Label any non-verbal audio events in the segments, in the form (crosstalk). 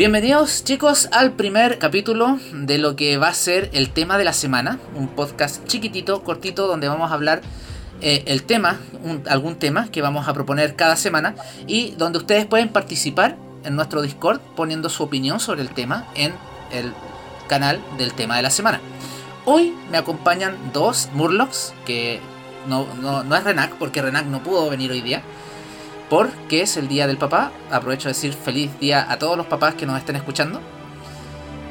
Bienvenidos chicos al primer capítulo de lo que va a ser el tema de la semana, un podcast chiquitito, cortito, donde vamos a hablar eh, el tema, algún tema que vamos a proponer cada semana y donde ustedes pueden participar en nuestro Discord poniendo su opinión sobre el tema en el canal del tema de la semana. Hoy me acompañan dos Murlocs, que no, no, es Renac, porque Renac no pudo venir hoy día, porque es el día del papá. Aprovecho de decir feliz día a todos los papás que nos estén escuchando.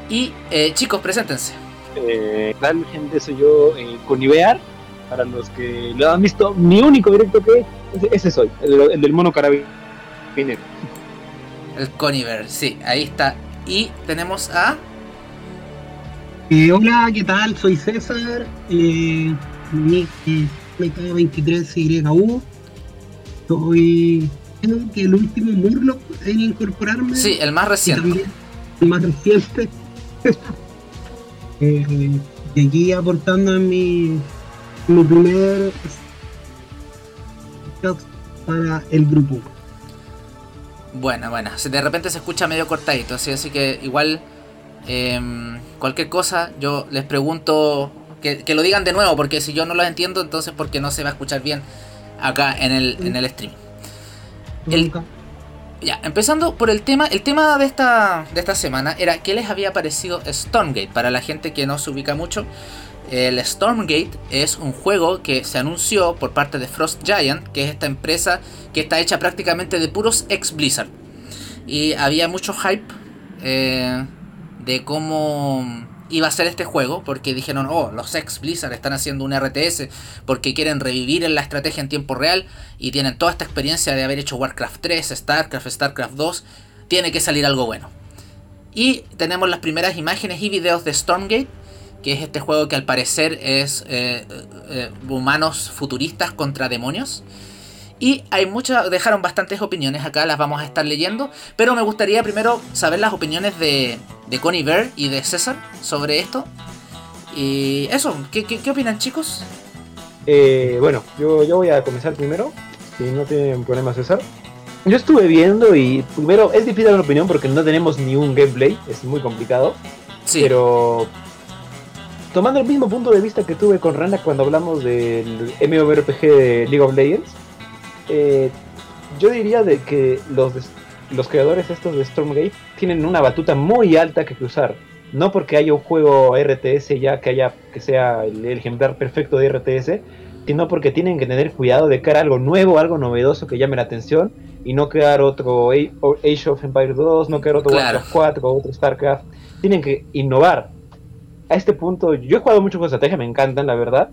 Y eh, chicos, preséntense. Eh, gente, soy yo, eh, Conivear. Para los que lo han visto, mi único directo que ese soy, el, del mono carabinero. El Coniver, sí, ahí está. Y tenemos a eh, hola, ¿qué tal? Soy César, eh, MK23YU. Soy creo que el último Murloc en incorporarme. Sí, el más reciente. El más reciente. (laughs) eh, aquí aportando en mi, mi primer para el grupo. Bueno, bueno, de repente se escucha medio cortadito, así, así que igual Em, cualquier cosa, yo les pregunto que, lo digan de nuevo, porque si yo no lo entiendo, entonces porque no se va a escuchar bien acá en el, en el stream. ya, empezando por el tema, el tema de esta, de esta semana era qué les había parecido Stormgate. Para la gente que no se ubica mucho, el Stormgate es un juego que se anunció por parte de Frost Giant, que es esta empresa que está hecha prácticamente de puros ex Blizzard. Y había mucho hype. Eh, de cómo iba a ser este juego, porque dijeron, oh, los ex Blizzard están haciendo un RTS porque quieren revivir en la estrategia en tiempo real y tienen toda esta experiencia de haber hecho Warcraft 3, StarCraft, StarCraft 2, tiene que salir algo bueno. Y tenemos las primeras imágenes y videos de Stormgate, que es este juego que al parecer es eh, eh, eh, humanos futuristas contra demonios. Y hay muchas, dejaron bastantes opiniones acá, las vamos a estar leyendo. Pero me gustaría primero saber las opiniones de, de Connie Bear y de César sobre esto. Y eso, ¿qué, qué, opinan chicos? Eh, bueno, yo, yo voy a comenzar primero, si no tienen problema César. Yo estuve viendo y primero es difícil dar una opinión porque no tenemos ni un gameplay, es muy complicado. Sí. Pero tomando el mismo punto de vista que tuve con Rana cuando hablamos del MMORPG de League of Legends, eh, yo diría de que los, los creadores estos de Stormgate tienen una batuta muy alta que cruzar. No porque haya un juego RTS ya que haya que sea el, ejemplar perfecto de RTS, sino porque tienen que tener cuidado de crear algo nuevo, algo novedoso que llame la atención y no crear otro Age of Empires 2, no crear otro Warcraft 4 o otro StarCraft. Tienen que innovar. A este punto, yo he jugado mucho con estrategia, me encantan, la verdad.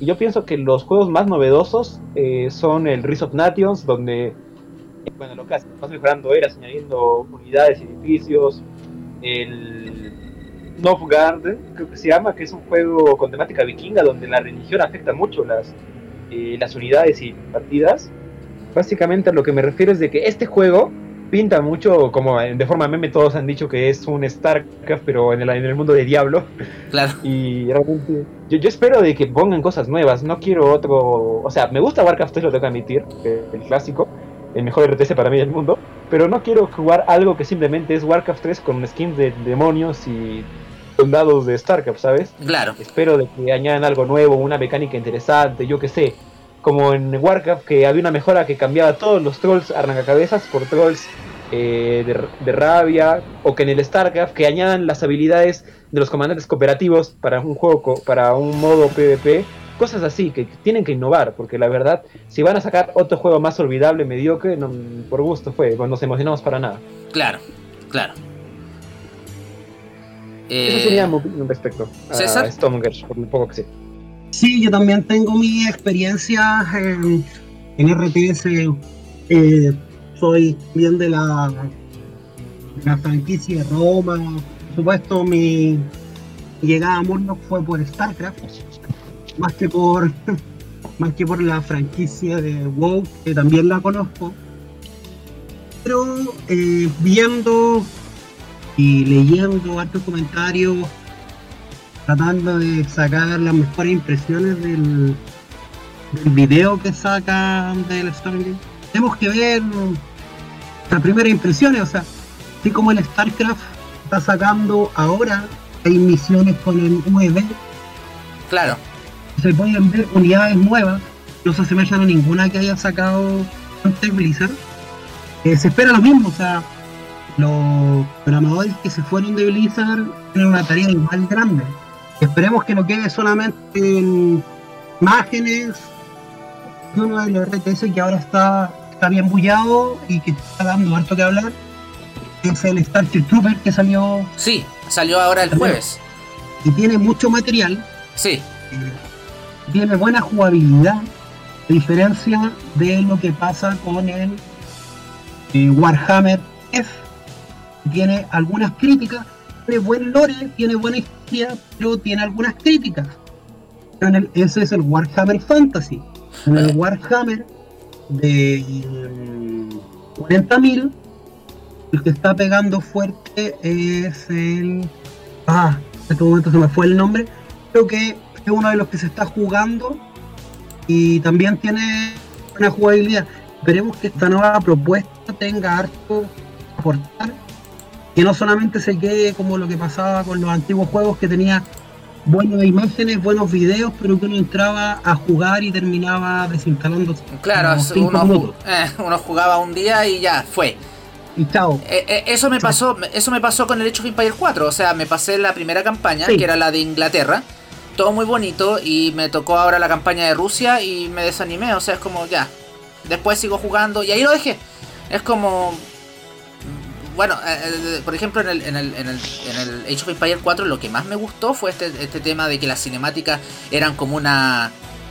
Y yo pienso que los juegos más novedosos eh, son el Rise of Nations, donde, bueno, lo que hace, vas mejorando eras, añadiendo unidades, edificios, el Garden, creo que se llama, que es un juego con temática vikinga, donde la religión afecta mucho las, eh, las unidades y partidas. Básicamente a lo que me refiero es de que este juego pinta mucho, como de forma meme todos han dicho que es un StarCraft, pero en el, en el mundo de Diablo. Claro. (laughs) Y realmente, yo, yo, espero de que pongan cosas nuevas, no quiero otro, o sea, me gusta Warcraft 3, lo tengo que admitir, el clásico, el mejor RTS para mí del mundo, pero no quiero jugar algo que simplemente es Warcraft 3 con skins de demonios y soldados de StarCraft, ¿sabes? Claro. Espero de que añadan algo nuevo, una mecánica interesante, yo qué sé como en Warcraft, que había una mejora que cambiaba todos los trolls arrancacabezas por trolls eh, de, rabia, o que en el StarCraft que añadan las habilidades de los comandantes cooperativos para un juego, para un modo PvP, cosas así que tienen que innovar, porque la verdad, si van a sacar otro juego más olvidable, mediocre, no, por gusto fue, no nos emocionamos para nada. Claro, claro. Eso sería opinión respecto a Stormgate, por lo poco que sé. Sí, yo también tengo mi experiencia en, RTS. Eh, soy bien de la, la franquicia de Roma. Por supuesto, mi llegada a Murloc fue por StarCraft, más que por (laughs) más que por la franquicia de WoW, que también la conozco. Pero eh, viendo y leyendo hartos comentarios tratando de sacar las mejores impresiones del, video que sacan del Stargate. Tenemos que ver las primeras impresiones, o sea, así como el StarCraft está sacando ahora, hay misiones con el UEV. Claro. Se pueden ver unidades nuevas, no se asemejan a ninguna que haya sacado antes Blizzard. Eh, se espera lo mismo, o sea, los programadores que se fueron de Blizzard tienen una tarea igual grande. Esperemos que no quede solamente en imágenes uno de los RTS que ahora está, está bien bullado y que está dando harto que hablar es el Starship Trooper que salió. Sí, salió ahora el jueves. Y tiene mucho material. Sí. Eh, tiene buena jugabilidad, a diferencia de lo que pasa con el eh, Warhammer F. Tiene algunas críticas, tiene buen lore, tiene buena historia, pero tiene algunas críticas. ese es el Warhammer Fantasy. En el Warhammer de 40.000 el que está pegando fuerte es el. Ah, en este momento se me fue el nombre. Creo que es uno de los que se está jugando y también tiene una jugabilidad. Esperemos que esta nueva propuesta tenga harto aportar, que no solamente se quede como lo que pasaba con los antiguos juegos que tenía buenas imágenes, buenos videos, pero que uno entraba a jugar y terminaba desinstalando. Claro, uno, eh, uno, jugaba un día y ya fue. Eh, eh, eso me pasó, eso me pasó con el Age of Empire 4, o sea, me pasé la primera campaña, que era la de Inglaterra, todo muy bonito, y me tocó ahora la campaña de Rusia y me desanimé, o sea, es como ya. Después sigo jugando y ahí lo dejé. Es como bueno, eh, por ejemplo, en el, en, el, en, el, en el Age of Empire 4 lo que más me gustó fue este, este tema de que las cinemáticas eran como una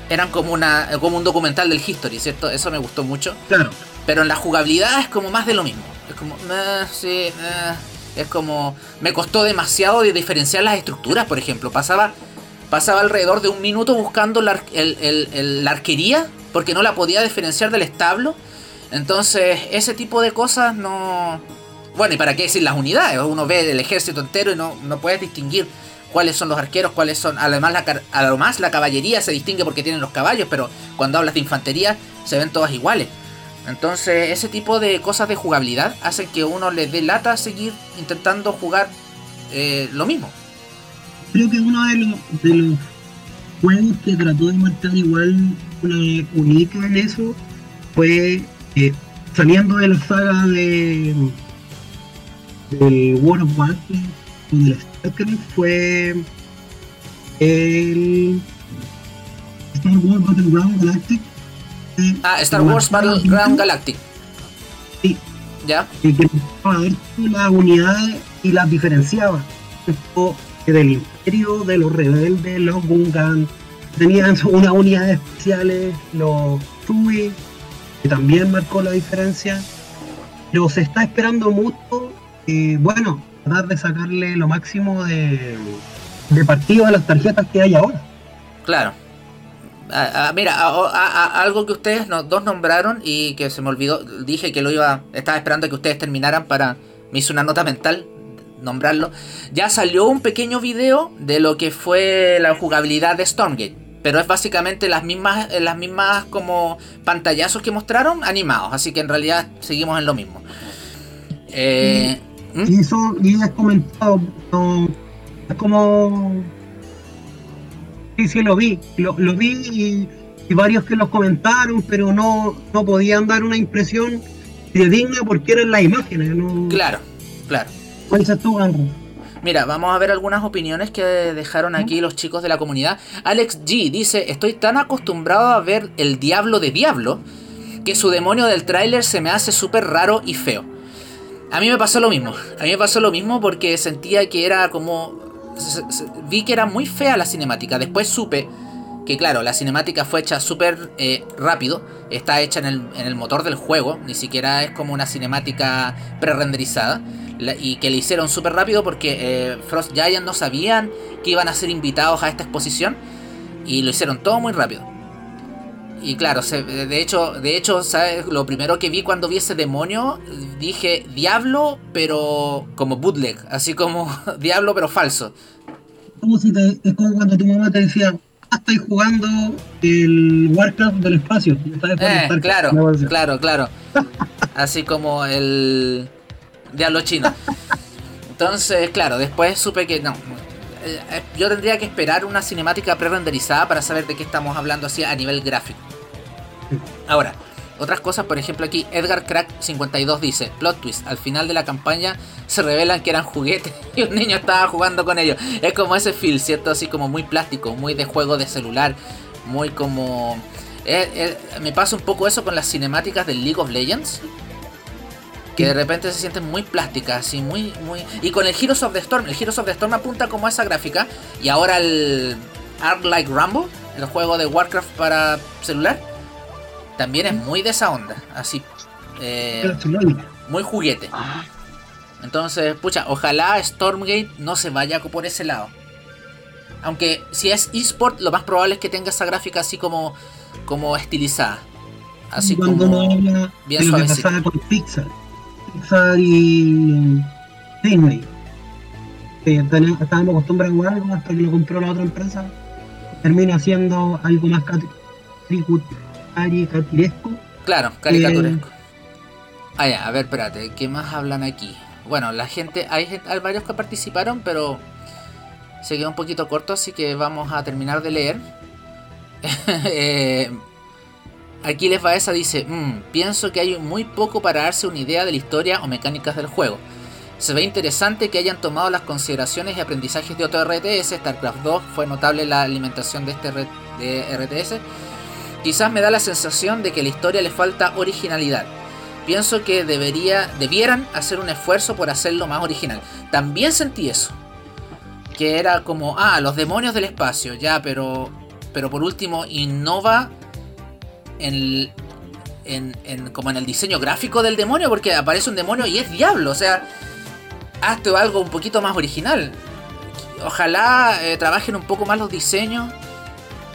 eran como una como un documental del history, ¿cierto? Eso me gustó mucho. Claro. Pero en la jugabilidad es como más de lo mismo. Es como, sí, es como, me costó demasiado de diferenciar las estructuras, por ejemplo. Pasaba, pasaba alrededor de un minuto buscando la, la arquería porque no la podía diferenciar del establo. Entonces, ese tipo de cosas no... Bueno, y para qué decir las unidades, uno ve el ejército entero y no, no puedes distinguir cuáles son los arqueros, cuáles son... Además la, además, la caballería se distingue porque tienen los caballos, pero cuando hablas de infantería se ven todas iguales. Entonces, ese tipo de cosas de jugabilidad hacen que uno le dé lata a seguir intentando jugar eh, lo mismo. Creo que uno de los, juegos que trató de marcar igual una única en eso fue eh, saliendo de la saga de del World of Warcraft o del StarCraft fue el Star Wars Battleground Galactic Ah, Star Wars Battleground Galactic. Sí. ¿Ya? Y que a ver las unidades y las diferenciaba. Del Imperio, de los rebeldes, los Gungan, tenían (laughs) unas unidades especiales, los Tui, que también marcó la diferencia. Pero se está esperando mucho bueno, tratar de sacarle lo máximo de, de partido a las tarjetas que hay ahora. Claro, mira, algo que ustedes dos nombraron y que se me olvidó, dije que lo iba, estaba esperando que ustedes terminaran para, me hizo una nota mental nombrarlo. Ya salió un pequeño video de lo que fue la jugabilidad de Stormgate, pero es básicamente las mismas, las mismas como pantallazos que mostraron animados, así que en realidad seguimos en lo mismo. Eh, y eso, y has comentado, es como Sí, sí, lo vi. Lo, vi y, varios que los comentaron, pero no, no podían dar una impresión digna porque eran las imágenes. Claro, claro. ¿Cuál es tu Mira, vamos a ver algunas opiniones que dejaron aquí los chicos de la comunidad. Alex G dice, estoy tan acostumbrado a ver el diablo de diablo que su demonio del tráiler se me hace súper raro y feo. A mí me pasó lo mismo. A mí me pasó lo mismo porque sentía que era como vi que era muy fea la cinemática. Después supe que, claro, la cinemática fue hecha súper eh, rápido. Está hecha en el, motor del juego. Ni siquiera es como una cinemática pre-renderizada. Y que le hicieron súper rápido porque eh, Frost Giant no sabían que iban a ser invitados a esta exposición. Y lo hicieron todo muy rápido. Y claro, de hecho, de hecho, ¿sabes? Lo primero que vi cuando vi ese demonio, dije diablo, pero como bootleg, así como (laughs) diablo, pero falso. Como si te, es como cuando tu mamá te decía, ah, estoy jugando el Warcraft del espacio. Eh, claro, claro, claro. así como el Diablo chino. Entonces, claro, después supe que no. Eh, eh, yo tendría que esperar una cinemática pre-renderizada para saber de qué estamos hablando así a nivel gráfico. Ahora, otras cosas, por ejemplo aquí Edgar Crack 52 dice, plot twist, al final de la campaña se revelan que eran juguetes (laughs) y un niño estaba jugando con ellos. Es como ese feel, ¿cierto? Así como muy plástico, muy de juego de celular, muy como... me pasa un poco eso con las cinemáticas del League of Legends que de repente se sienten muy plásticas, así muy, muy. Y con el Heroes of the Storm, el Heroes of the Storm apunta como a esa gráfica. Y ahora el Art Like Rambo, el juego de Warcraft para celular, también es muy de esa onda, así. Eh, muy juguete. Entonces, pucha, ojalá Stormgate no se vaya por ese lado. Aunque si es eSport, lo más probable es que tenga esa gráfica así como, como estilizada. Así como bien suavecita. con Pixar y Disney. estábamos acostumbrados a algo hasta que lo compró la otra empresa. Termina siendo algo más caricaturesco. Claro, caricaturesco. Ah, ya, a ver, espérate, ¿qué más hablan aquí? Bueno, la gente, hay, hay varios que participaron, pero se quedó un poquito corto, así que vamos a terminar de leer. (laughs) eh, Aquiles Baeza dice, mmm, pienso que hay muy poco para darse una idea de la historia o mecánicas del juego. Se ve interesante que hayan tomado las consideraciones y aprendizajes de otro RTS. StarCraft 2 fue notable la alimentación de este RTS. Quizás me da la sensación de que a la historia le falta originalidad. Pienso que debería, debieran hacer un esfuerzo por hacerlo más original. También sentí eso. Que era como, ah, los demonios del espacio, ya, pero, pero por último, innova en, en, como en el diseño gráfico del demonio, porque aparece un demonio y es diablo, o sea, hazte algo un poquito más original. Ojalá eh, trabajen un poco más los diseños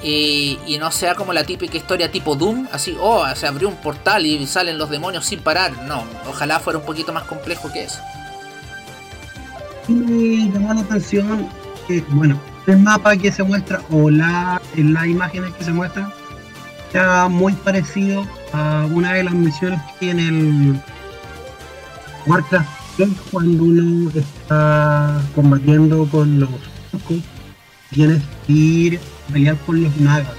y, y, no sea como la típica historia tipo Doom, así, oh, se abrió un portal y salen los demonios sin parar. No, ojalá fuera un poquito más complejo que eso. Me llamó la atención que, bueno, el mapa que se muestra o la, en las imágenes que se muestran muy parecido a una de las misiones que en el Warcraft cuando uno está combatiendo con los tienes que ir a pelear con los nagas.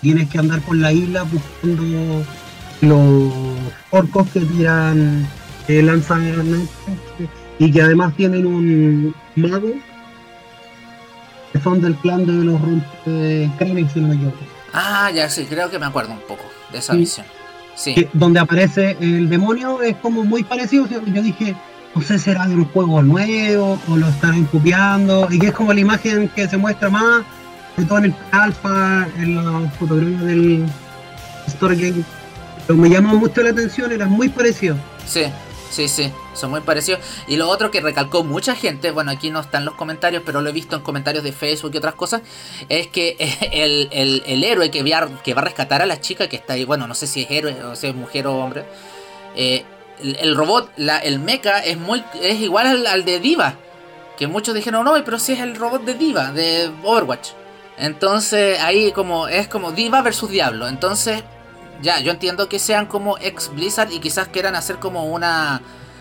Tienes que andar por la isla buscando los orcos que tiran, que lanzan y que además tienen un mago que son del clan de los de si no me equivoco. Ah, ya sí, creo que me acuerdo un poco de esa misión. Sí. donde aparece el demonio es como muy parecido. Yo dije, no sé, será de un juego nuevo o lo están copiando. Y que es como la imagen que se muestra más, de todo en el alfa, en la fotografía del Story Game. Pero me llamó mucho la atención, era muy parecido. Sí, Sí, sí, son muy parecidos. Y lo otro que recalcó mucha gente, bueno, aquí no están los comentarios, pero lo he visto en comentarios de Facebook y otras cosas, es que (laughs) el, héroe que va, que va a rescatar a la chica que está ahí, bueno, no sé si es héroe o si es mujer o hombre, eh, el, robot, la, el mecha es, muy, es igual al, de Diva, que muchos dijeron, no, pero si es el robot de Diva, de Overwatch. Entonces ahí como es como Diva versus Diablo. Entonces ya, yo entiendo que sean como ex Blizzard y quizás quieran hacer como una,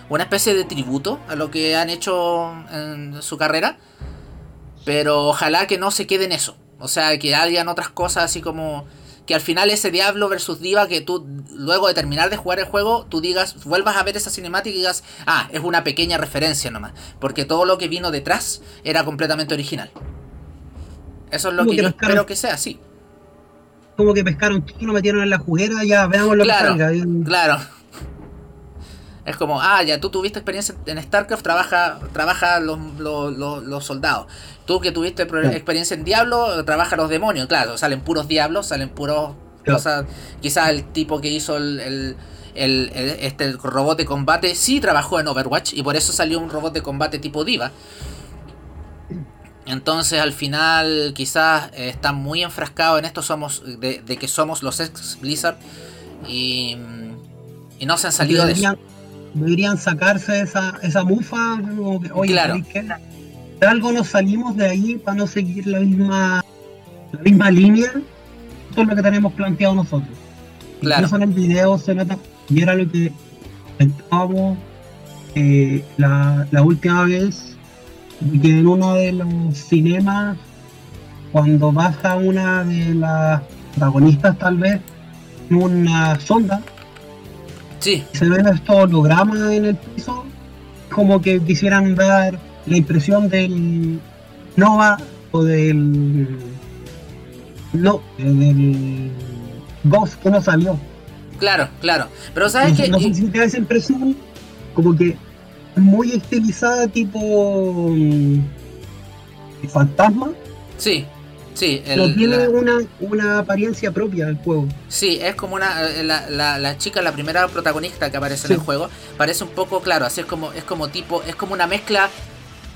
una especie de tributo a lo que han hecho en su carrera. Pero ojalá que no se quede en eso. O sea, que hayan otras cosas así como que al final ese Diablo versus Diva que tú luego de terminar de jugar el juego tú digas, vuelvas a ver esa cinemática y digas, ah, es una pequeña referencia nomás, porque todo lo que vino detrás era completamente original. Eso es lo que, yo espero que sea, sí como que pescaron todo, lo metieron en la juguera, ya veamos lo que salga. Claro. Es como, ah, ya tú tuviste experiencia en StarCraft, trabaja, trabaja los, los, soldados. Tú que tuviste experiencia en Diablo, trabaja los demonios. Claro, salen puros diablos, salen puros cosas. Quizás el tipo que hizo el, el, este robot de combate sí trabajó en Overwatch y por eso salió un robot de combate tipo Diva. Entonces al final quizás eh, están muy enfrascados en esto somos de, que somos los ex Blizzard y, y no se han salido de eso. Deberían sacarse esa, esa mufa, como que, oye, claro. de algo nos salimos de ahí para no seguir la misma, la misma línea. Eso es lo que tenemos planteado nosotros. Claro. Incluso en el video se nota y era lo que pensábamos eh, la, la, última vez que en uno de los cinemas, cuando baja una de las protagonistas tal vez, en una sonda, sí. se ven estos hologramas en el piso, como que quisieran dar la impresión del Nova o del no, del Ghost que no salió. Claro, claro. Pero sabes que. No sé si te da esa impresión, como que muy estilizada, tipo. Mm, fantasma. Sí, sí. El, tiene una, una, apariencia propia del juego. Sí, es como una. Eh, la, la, la chica, la primera protagonista que aparece en el juego, parece un poco, claro, así es como, es como tipo. Es como una mezcla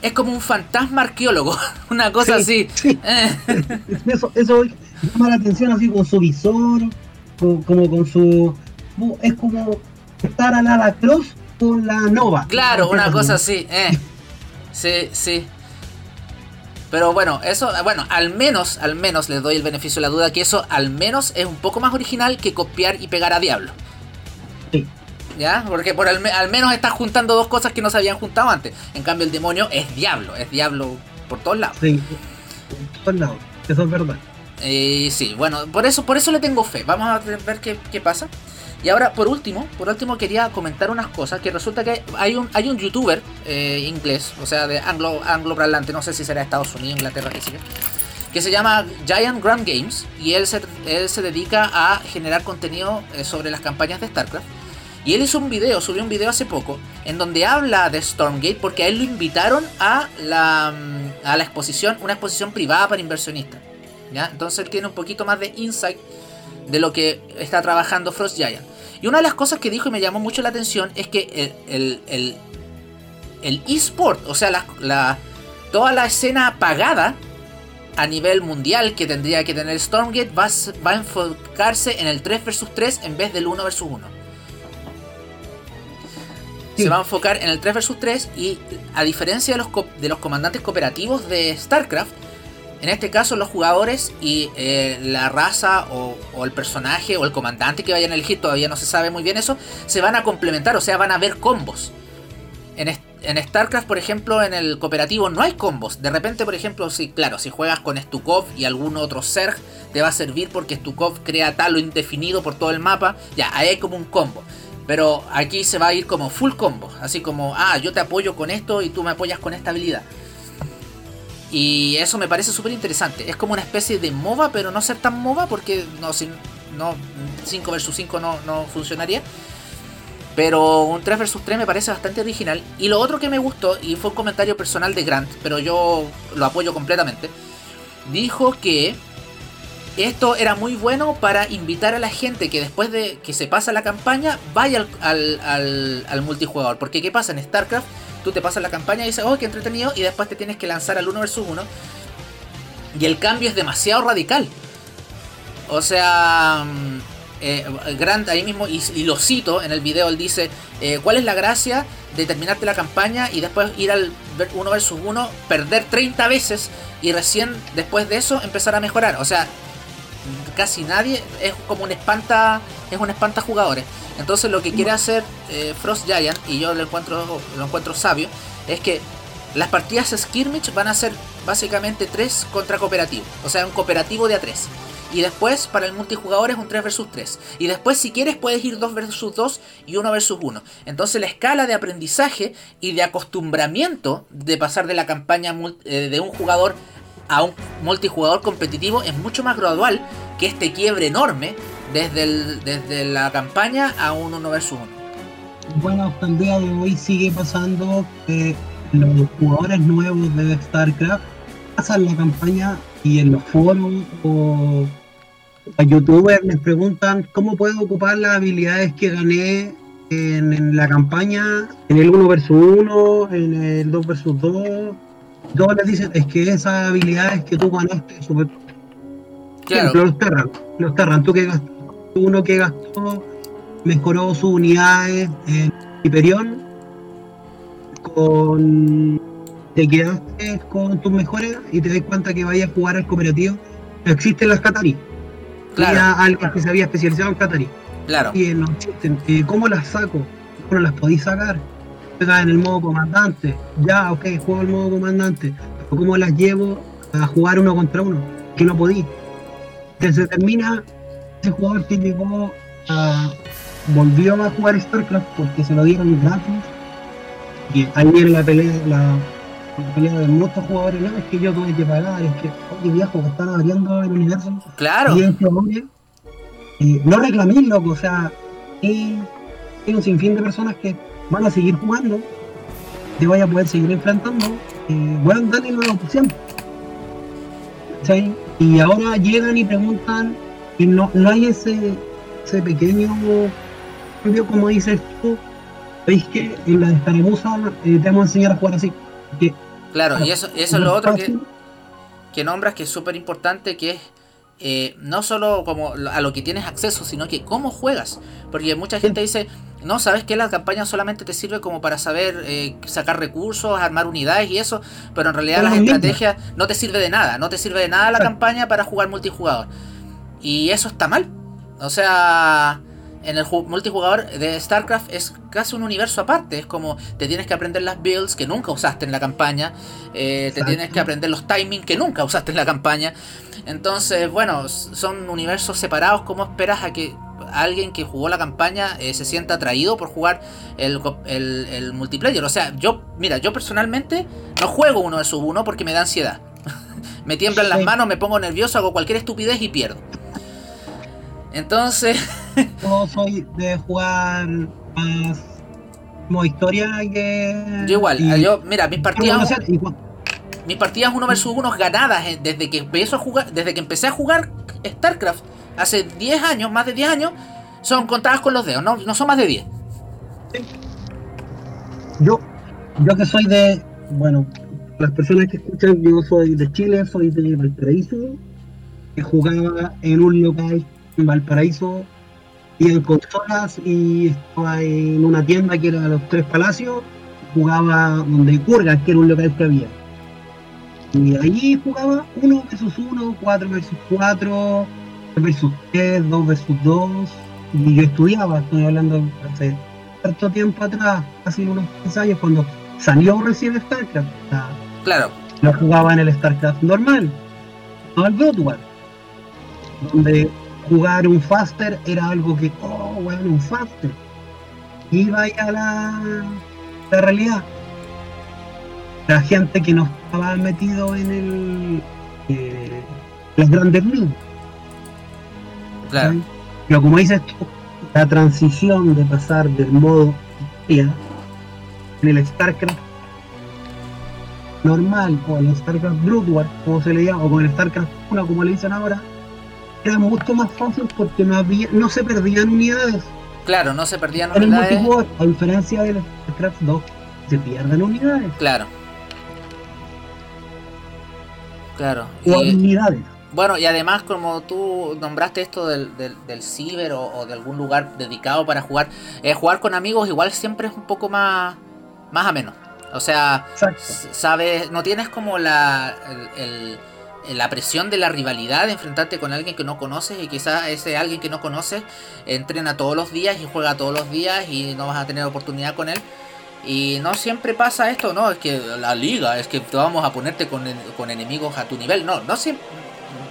es como un fantasma arqueólogo, (laughs) una cosa así. (laughs) Eh. (laughs) Eso, eso llama la atención así con su visor, como, con su... Es como estar a la cross con la nova. Claro, una cosa así. Eh. Sí, sí. Pero bueno, eso, bueno, al menos, al menos les doy el beneficio de la duda que eso al menos es un poco más original que copiar y pegar a Diablo. Sí. ¿Ya? Porque por al, menos estás juntando dos cosas que no se habían juntado antes. En cambio, el demonio es diablo, es diablo por todos lados. Sí, por todos lados, eso es verdad. Eh, sí, bueno, por eso, por eso le tengo fe. Vamos a ver qué, pasa. Y ahora, por último, por último quería comentar unas cosas. Que resulta que hay un, hay un youtuber eh, inglés, o sea, de anglo, anglo no sé si será Estados Unidos, Inglaterra, sigue, que se llama Giant Gram Games. Y él se, él se dedica a generar contenido eh, sobre las campañas de StarCraft. Y él hizo un video, subió un video hace poco, en donde habla de Stormgate porque a él lo invitaron a la, a la exposición, una exposición privada para inversionistas. ¿ya? Entonces él tiene un poquito más de insight de lo que está trabajando Frost Giant. Y una de las cosas que dijo y me llamó mucho la atención es que el, el, el, eSport, o sea, la, toda la escena pagada a nivel mundial que tendría que tener Stormgate va, va a enfocarse en el 3 vs 3 en vez del 1 vs 1 se va a enfocar en el 3 vs 3 y a diferencia de los, de los comandantes cooperativos de StarCraft, en este caso los jugadores y eh, la raza o, el personaje o el comandante que vayan a elegir, todavía no se sabe muy bien eso, se van a complementar, o sea, van a haber combos. En, en StarCraft, por ejemplo, en el cooperativo no hay combos. De repente, por ejemplo, si, claro, si juegas con Stukov y algún otro Zerg, te va a servir porque Stukov crea tal o indefinido por todo el mapa. Ya, ahí hay como un combo. Pero aquí se va a ir como full combo. Así como, ah, yo te apoyo con esto y tú me apoyas con esta habilidad. Y eso me parece súper interesante. Es como una especie de MOBA, pero no ser tan MOBA porque no, no 5 vs 5 no, no funcionaría. Pero un 3 vs 3 me parece bastante original. Y lo otro que me gustó, y fue un comentario personal de Grant, pero yo lo apoyo completamente, dijo que esto era muy bueno para invitar a la gente que después de que se pasa la campaña vaya al, multijugador. Porque ¿qué pasa en StarCraft? Tú te pasas la campaña y dices, oh, qué entretenido, y después te tienes que lanzar al 1 vs 1. Y el cambio es demasiado radical. O sea, mm, eh, Grant ahí mismo, y, lo cito en el video, él dice, eh, ¿cuál es la gracia de terminarte la campaña y después ir al 1 vs 1, perder 30 veces y recién después de eso empezar a mejorar? O sea, casi nadie es como un espanta es un espanta jugadores. Entonces lo que quiere hacer eh, Frost Giant y yo lo encuentro lo encuentro sabio es que las partidas skirmish van a ser básicamente 3 contra cooperativo. O sea un cooperativo de a 3 y después para el multijugador es un 3 vs 3 y después si quieres puedes ir 2 vs 2 y 1 vs 1 entonces la escala de aprendizaje y de acostumbramiento de pasar de la campaña eh, de un jugador a un multijugador competitivo es mucho más gradual que este quiebre enorme desde, el, desde la campaña a un 1 vs 1. Bueno, hasta el día de hoy sigue pasando que los jugadores nuevos de StarCraft pasan la campaña y en los foros o a youtubers les preguntan cómo puedo ocupar las habilidades que gané en, la campaña, en el 1 vs 1, en el 2 vs 2 todos les dicen, es que esas habilidades que tú ganaste, super... Claro. los Terran, los Terran, tú que gastaste, uno que gastó, mejoró sus unidades en Hyperion, con te quedaste con tus mejores y te das cuenta que vayas a jugar al cooperativo, existen las Katari. Claro. alguien que se había especializado en Katari. Claro. Y no existen. ¿Cómo las saco? ¿Cómo las podéis sacar? Juega en el modo comandante. Ya, ok, juego el modo comandante. Pero ¿cómo las llevo a jugar uno contra uno? Que no podí. Entonces termina ese jugador que llegó a. volvió a jugar StarCraft porque se lo dieron gratis. Y ahí viene la pelea, la, la pelea de muchos jugadores. No, es que yo tuve que pagar, es que, oye viejo, que están abriendo el universo. Claro. Y este hombre, eh, no reclamé, loco, o sea, hay, hay un sinfín de personas que van a seguir jugando, te vaya a poder seguir enfrentando, eh, bueno, dale la opción. Y ahora llegan y preguntan, y no, no hay ese, ese pequeño cambio, como dices tú, veis que en la escaramuza eh, te vamos a enseñar a jugar así. Que, Claro, y eso, eso es lo otro que, que nombras que es súper importante, que es eh, no solo como a lo que tienes acceso, sino que cómo juegas. Porque mucha gente dice, no, sabes que la campaña solamente te sirve como para saber eh, sacar recursos, armar unidades y eso, pero en realidad las mismo. estrategias no te sirve de nada, no te sirve de nada la campaña para jugar multijugador. Y eso está mal. O sea, en el ju- multijugador de StarCraft es casi un universo aparte. Es como te tienes que aprender las builds que nunca usaste en la campaña. eh, te tienes que aprender los timings que nunca usaste en la campaña. Entonces, bueno, son universos separados. ¿Cómo esperas a que alguien que jugó la campaña eh, se sienta atraído por jugar el, co- el- el multiplayer? O sea, yo, mira, yo personalmente no juego uno versus uno porque me da ansiedad. (laughs) me tiemblan las manos, me pongo nervioso, hago cualquier estupidez y pierdo. Entonces, (laughs) yo soy de jugar más como historia que. yo igual, y- yo, mira, mis partidas, mis partidas uno versus uno ganadas eh, desde que empecé a jugar, desde que empecé a jugar StarCraft hace 10 años, más de 10 años, son contadas con los dedos, no, no son más de 10. Yo, yo que soy de, bueno, las personas que escuchan, yo soy de Chile, soy de Valparaíso, que jugaba en un local en Valparaíso y en consolas y estaba en una tienda que era Los Tres Palacios, jugaba donde Curgas, que era un local que había. Y ahí jugaba uno versus uno, cuatro versus cuatro, tres versus tres, dos versus dos, y yo estudiaba, estoy hablando hace harto tiempo atrás, casi unos 15 años, cuando salió recién StarCraft. O sea, Claro, lo jugaba en el StarCraft normal, no el Blood War, donde jugar un Faster era algo que, oh, bueno, un Faster. Iba a la, la realidad. La gente que no estaba metido en el eh, las grandes ligas. claro. ¿sí? Pero como dices tú, la transición de pasar del modo historia en el StarCraft normal o el StarCraft Blood War, como se le llama, o con el StarCraft 1, como le dicen ahora, era mucho más fácil porque no había, no se perdían unidades. Claro, no se perdían En el unidades. multijugador, a diferencia del StarCraft 2, se pierden unidades Claro. Claro. o Y, habilidades. bueno, y además como tú nombraste esto del, del, del ciber o, o de algún lugar dedicado para jugar, eh, jugar con amigos igual siempre es un poco más, más ameno. O sea, Exacto. sabes, no tienes como la, el- el- la presión de la rivalidad de enfrentarte con alguien que no conoces y quizás ese alguien que no conoces entrena todos los días y juega todos los días y no vas a tener oportunidad con él. Y no siempre pasa esto, no, es que la liga, es que te vamos a ponerte con, con enemigos a tu nivel. No, no siempre.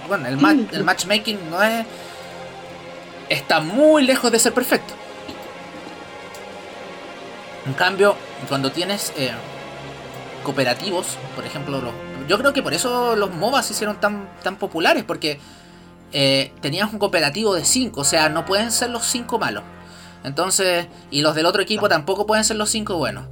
Bueno, el, ma- el matchmaking no es. Está muy lejos de ser perfecto. En cambio, cuando tienes eh, cooperativos, por ejemplo, los- yo creo que por eso los MOBA se hicieron tan, tan populares, porque eh, tenías un cooperativo de 5, o sea, no pueden ser los 5 malos. Entonces, y los del otro equipo tampoco pueden ser los 5 buenos.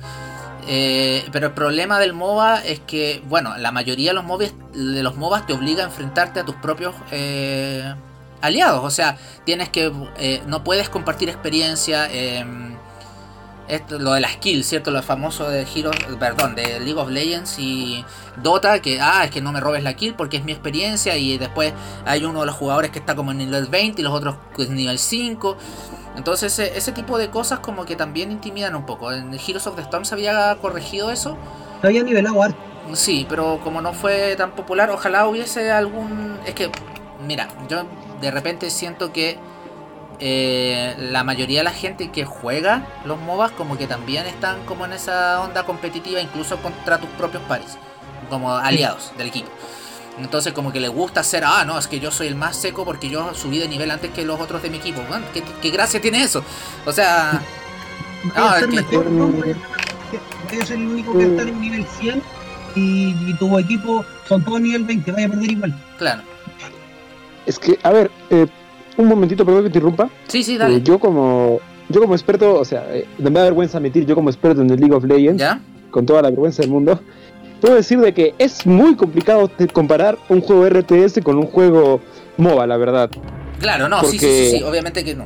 Eh, pero el problema del MOBA es que, bueno, la mayoría de los MOBAs, de los MOBAs te obliga a enfrentarte a tus propios eh, aliados. O sea, tienes que. eh, no puedes compartir experiencia. Esto, lo de las kills, ¿cierto? Lo famoso de Heroes, perdón, de League of Legends y Dota, que ah, es que no me robes la kill porque es mi experiencia y después hay uno de los jugadores que está como en nivel 20 y los otros que es nivel 5. Entonces ese, ese tipo de cosas como que también intimidan un poco. En Heroes of the Storm se había corregido eso. Se había nivelado harto. Sí, pero como no fue tan popular, ojalá hubiese algún... Es que, mira, yo de repente siento que eh, la mayoría de la gente que juega los MOBAs como que también están como en esa onda competitiva, incluso contra tus propios pares, como aliados del equipo. Entonces como que le gusta ser, ah, no, es que yo soy el más seco porque yo subí de nivel antes que los otros de mi equipo. ¿qué, gracia tiene eso? O sea... (laughs) no, es que... el único que está en nivel 100 y, tu equipo son todos nivel 20, vaya a perder igual. Claro. Es que, a ver, eh, un momentito, perdón que te interrumpa. Sí, sí, dale. Eh, yo como yo como experto, o sea, eh, me da vergüenza admitir, yo como experto en el League of Legends, con toda la vergüenza del mundo, puedo decir de que es muy complicado comparar un juego RTS con un juego MOBA, la verdad. Claro, no, sí, sí, sí, obviamente que no.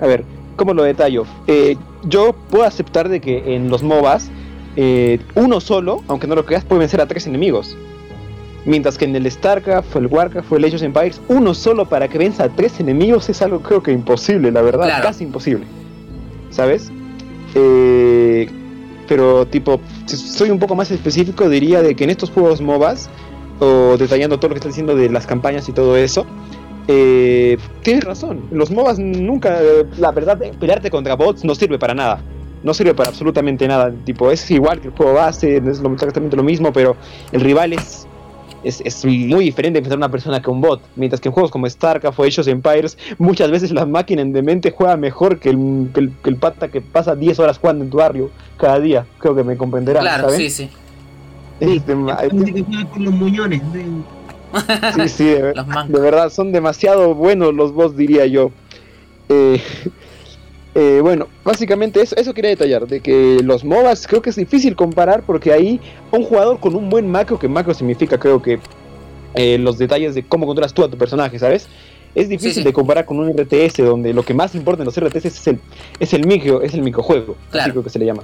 A ver, ¿cómo lo detallo? Eh, yo puedo aceptar de que en los MOBAs, uno solo, aunque no lo creas, puede vencer a tres enemigos. Mientras que en el StarCraft el Warcraft o el Age of Empires, uno solo para que venza a tres enemigos es algo creo que imposible, la verdad, casi imposible. ¿Sabes? Eh, pero tipo, si soy un poco más específico, diría de que en estos juegos MOBAs, o detallando todo lo que está diciendo de las campañas y todo eso, eh, tienes razón, los MOBAs nunca, la verdad, pelearte contra bots no sirve para nada. No sirve para absolutamente nada. Tipo, es igual que el juego base, es exactamente lo mismo, pero el rival es es, muy diferente empezar una persona que un bot. Mientras que en juegos como StarCraft o Age of Empires, muchas veces la máquina en demente juega mejor que el, que el, pata que pasa 10 horas jugando en tu barrio cada día. Creo que me comprenderás. Claro, sí, sí. (laughs) Este, con los muñones. Sí, sí, de, de, verdad, son demasiado buenos los bots, diría yo. Eh, eh, bueno, básicamente eso, eso quería detallar, de que los MOBAs creo que es difícil comparar porque ahí un jugador con un buen macro, que macro significa creo que eh, los detalles de cómo controlas tú a tu personaje, ¿sabes? Es difícil de comparar con un RTS donde lo que más importa en los RTS es el, es el micro, es el microjuego, claro. creo que se le llama.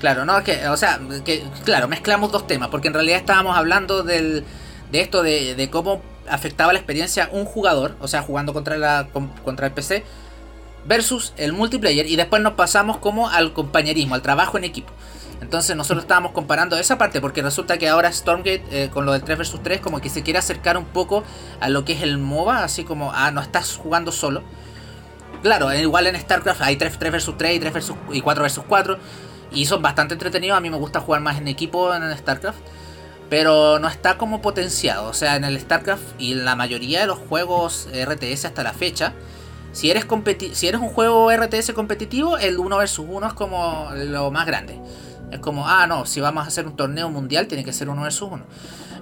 Claro, no, que, o sea, que, claro, mezclamos dos temas, porque en realidad estábamos hablando del, de esto de, de cómo afectaba la experiencia un jugador, o sea, jugando contra, la, contra el PC, versus el multiplayer y después nos pasamos como al compañerismo, al trabajo en equipo. Entonces nosotros estábamos comparando esa parte porque resulta que ahora Stormgate eh, con lo del 3 vs 3 como que se quiere acercar un poco a lo que es el MOBA, así como, ah, no estás jugando solo. Claro, igual en StarCraft hay 3, 3 vs 3 y, 3 versus, y 4 vs 4 y son bastante entretenidos, a mí me gusta jugar más en equipo en StarCraft. Pero no está como potenciado, o sea, en el StarCraft y en la mayoría de los juegos RTS hasta la fecha, si eres, si eres un juego RTS competitivo, el 1 vs 1 es como lo más grande. Es como, ah, no, si vamos a hacer un torneo mundial, tiene que ser 1 vs 1.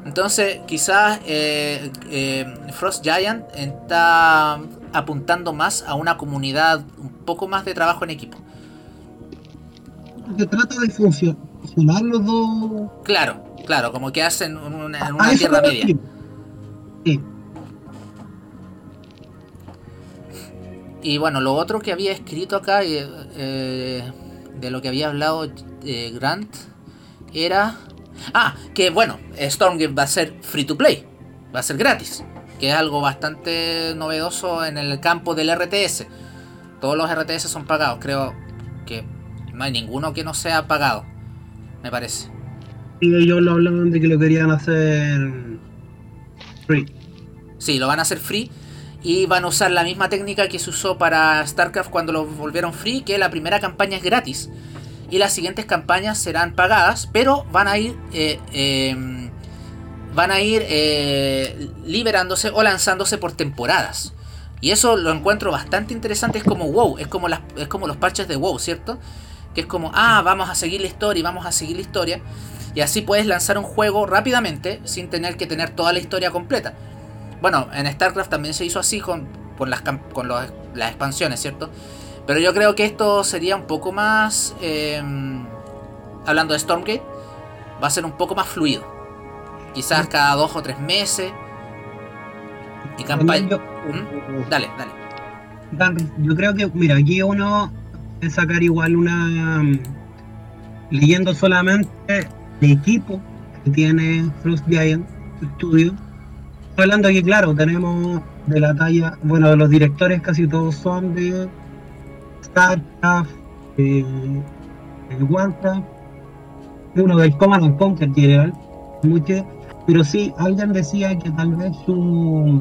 Entonces, quizás eh, eh, Frost Giant está apuntando más a una comunidad, un poco más de trabajo en equipo. Que trata de funcionar los dos. Claro, claro, como que hacen una, en una tierra media. Y bueno, lo otro que había escrito acá, eh, eh, de lo que había hablado eh, Grant, era... Ah, que bueno, Stormgate va a ser free to play, va a ser gratis, que es algo bastante novedoso en el campo del RTS. Todos los RTS son pagados, creo que no hay ninguno que no sea pagado, me parece. Y ellos lo hablaban de que lo querían hacer free. Sí, lo van a hacer free y van a usar la misma técnica que se usó para StarCraft cuando lo volvieron free, que la primera campaña es gratis. Y las siguientes campañas serán pagadas, pero van a ir... Eh, em, van a ir eh, liberándose o lanzándose por temporadas. Y eso lo encuentro bastante interesante. Es como WoW, es como, es como los parches de WoW, ¿cierto? Que es como, ah, vamos a seguir la historia vamos a seguir la historia. Y así puedes lanzar un juego rápidamente sin tener que tener toda la historia completa. Bueno, en StarCraft también se hizo así con, las, con las expansiones, ¿cierto? Pero yo creo que esto sería un poco más... Em, hablando de Stormgate, va a ser un poco más fluido. Quizás cada dos o tres meses. Y campaña... ¿Mm? Dale, dale. Yo creo que, mira, aquí uno es sacar igual una... Leyendo solamente el equipo que tiene Frost Giant Studio hablando aquí, claro, tenemos de la talla, bueno, los directores casi todos son de StarCraft, de, de Warcraft, uno del Command Conquer general, mucho, pero sí, alguien decía que tal vez su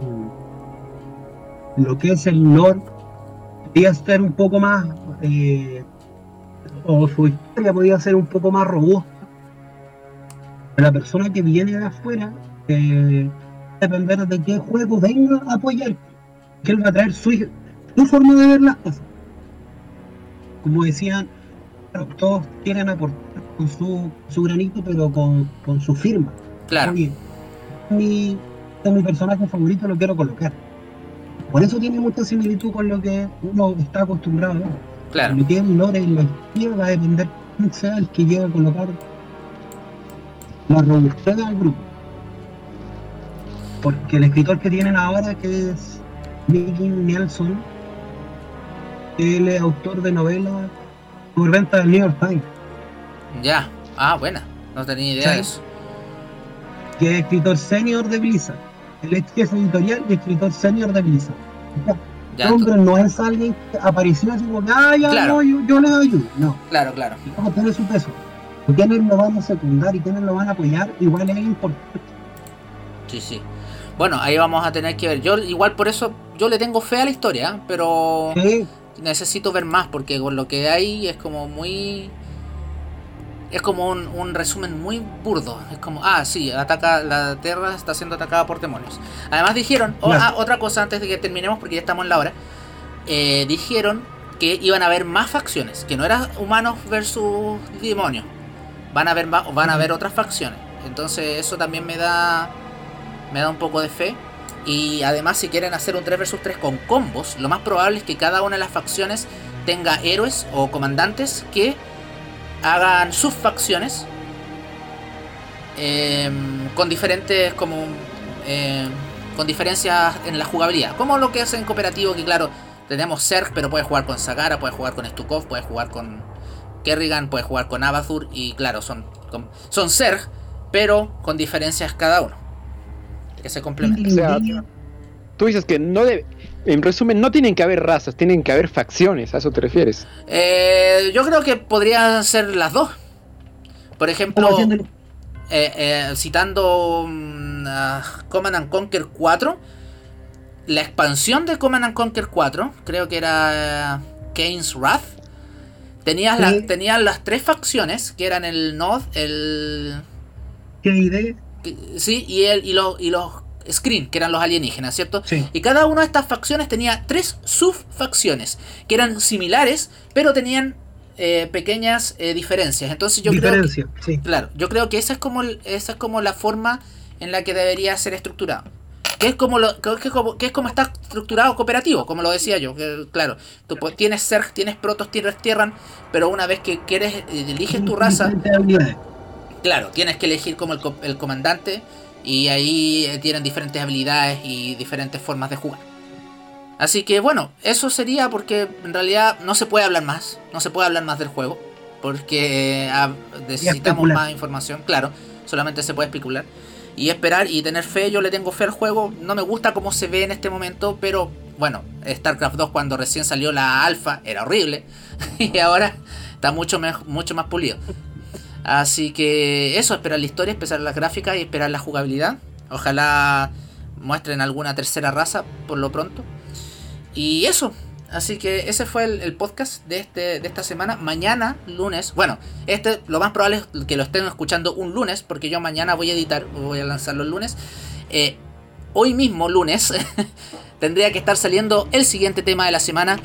lo que es el lore podía ser un poco más, eh, o su historia podía ser un poco más robusta. La persona que viene de afuera, eh, depender de qué juego venga a apoyar, que él va a traer su, su forma de ver las cosas. Como decían, todos quieren aportar con su, su granito, pero con, con su firma. Claro. Oye, mi, mi personaje favorito, lo quiero colocar. Por eso tiene mucha similitud con lo que uno está acostumbrado. ¿no? Claro. Lo que es lore en la historia va a depender quién sea el que llegue a colocar la robustez del grupo. Porque el escritor que tienen ahora, que es Nicky Nelson, él es autor de novelas por venta del New York Times, Ya. Ah, buena. No tenía idea Sí. de eso. que es escritor senior de Blizzard. Es jefe editorial y escritor senior de Blizzard. Ya, El hombre no es alguien que apareció así como que, ah, ya, Claro. no, yo, yo le ayudo. No, Claro, claro. vamos a tener su peso. Quienes lo van a secundar y quienes lo van a apoyar, igual es importante. Sí, sí. Bueno, ahí vamos a tener que ver. Yo igual por eso yo le tengo fe a la historia, ¿eh? pero Sí, necesito ver más porque con lo que hay es como muy es como un, un resumen muy burdo. Es como, ah, sí, ataca la Tierra está siendo atacada por demonios. Además dijeron, oh, ah, otra cosa antes de que terminemos porque ya estamos en la hora. Eh, dijeron que iban a haber más facciones, que no era humanos versus demonios. Van a haber van a haber otras facciones. Entonces eso también me da me da un poco de fe. Y además si quieren hacer un 3 vs 3 con combos, lo más probable es que cada una de las facciones tenga héroes o comandantes que hagan sus facciones em, con diferentes como em, con diferencias en la jugabilidad. Como lo que hace en cooperativo, que claro, tenemos Zerg, pero puedes jugar con Sagara, puedes jugar con Stukov, puedes jugar con Kerrigan, puedes jugar con Abathur y claro, son, son Zerg, pero con diferencias cada uno. Que se complementan. O sea, Tú dices que no debe. En resumen, no tienen que haber razas, tienen que haber facciones, a eso te refieres. Eh, yo creo que podrían ser las dos. Por ejemplo, eh, eh, citando mm, Command and Conquer 4, la expansión de Command and Conquer 4, creo que era Kane's Wrath, tenías, Sí. la- tenías las tres facciones, que eran el Nod, el... ¿Qué idea? que- Sí, y, el, y, los, y los Screen, que eran los alienígenas, ¿cierto? Sí. Y cada una de estas facciones tenía tres subfacciones, que eran similares, pero tenían eh, pequeñas eh, diferencias. Entonces yo creo que, sí. Claro, yo creo que esa es como el- esa es como la forma en la que debería ser estructurado. Que es como lo, que es como, que es como está estructurado cooperativo, como lo decía yo. Que, claro, tú tienes Zerg, tienes Protos, tienes Tierran, pero una vez que quieres, eh, eliges tu raza. Claro, tienes que elegir como el, co- el comandante y ahí eh, tienen diferentes habilidades y diferentes formas de jugar. Así que bueno, eso sería porque en realidad no se puede hablar más, no se puede hablar más del juego, porque eh, necesitamos más información, claro, solamente se puede especular. Y esperar y tener fe, yo le tengo fe al juego, no me gusta cómo se ve en este momento, pero bueno, StarCraft 2 cuando recién salió la alfa era horrible (laughs) y ahora está mucho, mucho más pulido. Así que eso, esperar la historia, esperar las gráficas y esperar la jugabilidad. Ojalá muestren alguna tercera raza por lo pronto. Y eso, así que ese fue el, podcast de, este, de esta semana. Mañana, lunes, bueno, este lo más probable es que lo estén escuchando un lunes, porque yo mañana voy a editar, voy a lanzarlo el lunes. Eh, hoy mismo, lunes, (laughs) tendría que estar saliendo el siguiente tema de la semana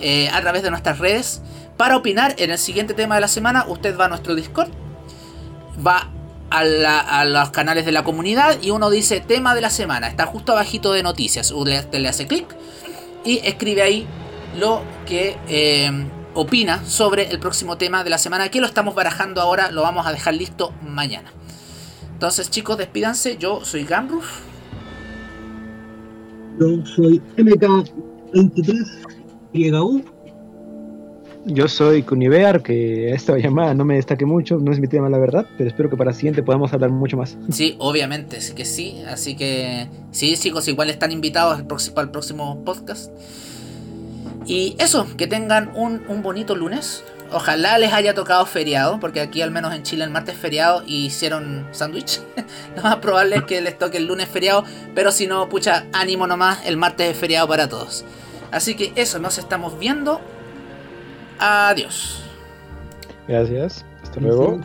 eh, a través de nuestras redes. Para opinar en el siguiente tema de la semana, usted va a nuestro Discord, va a, los canales de la comunidad y uno dice tema de la semana. Está justo abajito de noticias. Usted le hace clic y escribe ahí lo que eh, opina sobre el próximo tema de la semana. Que lo estamos barajando ahora, lo vamos a dejar listo mañana. Entonces, chicos, despídanse. Yo soy Gamruf. Yo soy MK23YU. Yo soy Cunivear, que esta llamada no me destaque mucho, no es mi tema la verdad, pero espero que para la siguiente podamos hablar mucho más. Sí, obviamente, sí que sí. Así que sí, chicos, igual están invitados al próximo, al próximo podcast. Y eso, que tengan un, un bonito lunes, Ojalá les haya tocado feriado, porque aquí al menos en Chile el martes feriado y hicieron sándwich. (laughs) Lo más probable es que les toque el lunes feriado, pero si no, pucha, ánimo nomás, el martes es feriado para todos. Así que eso, nos estamos viendo. Adiós. Gracias. Hasta luego.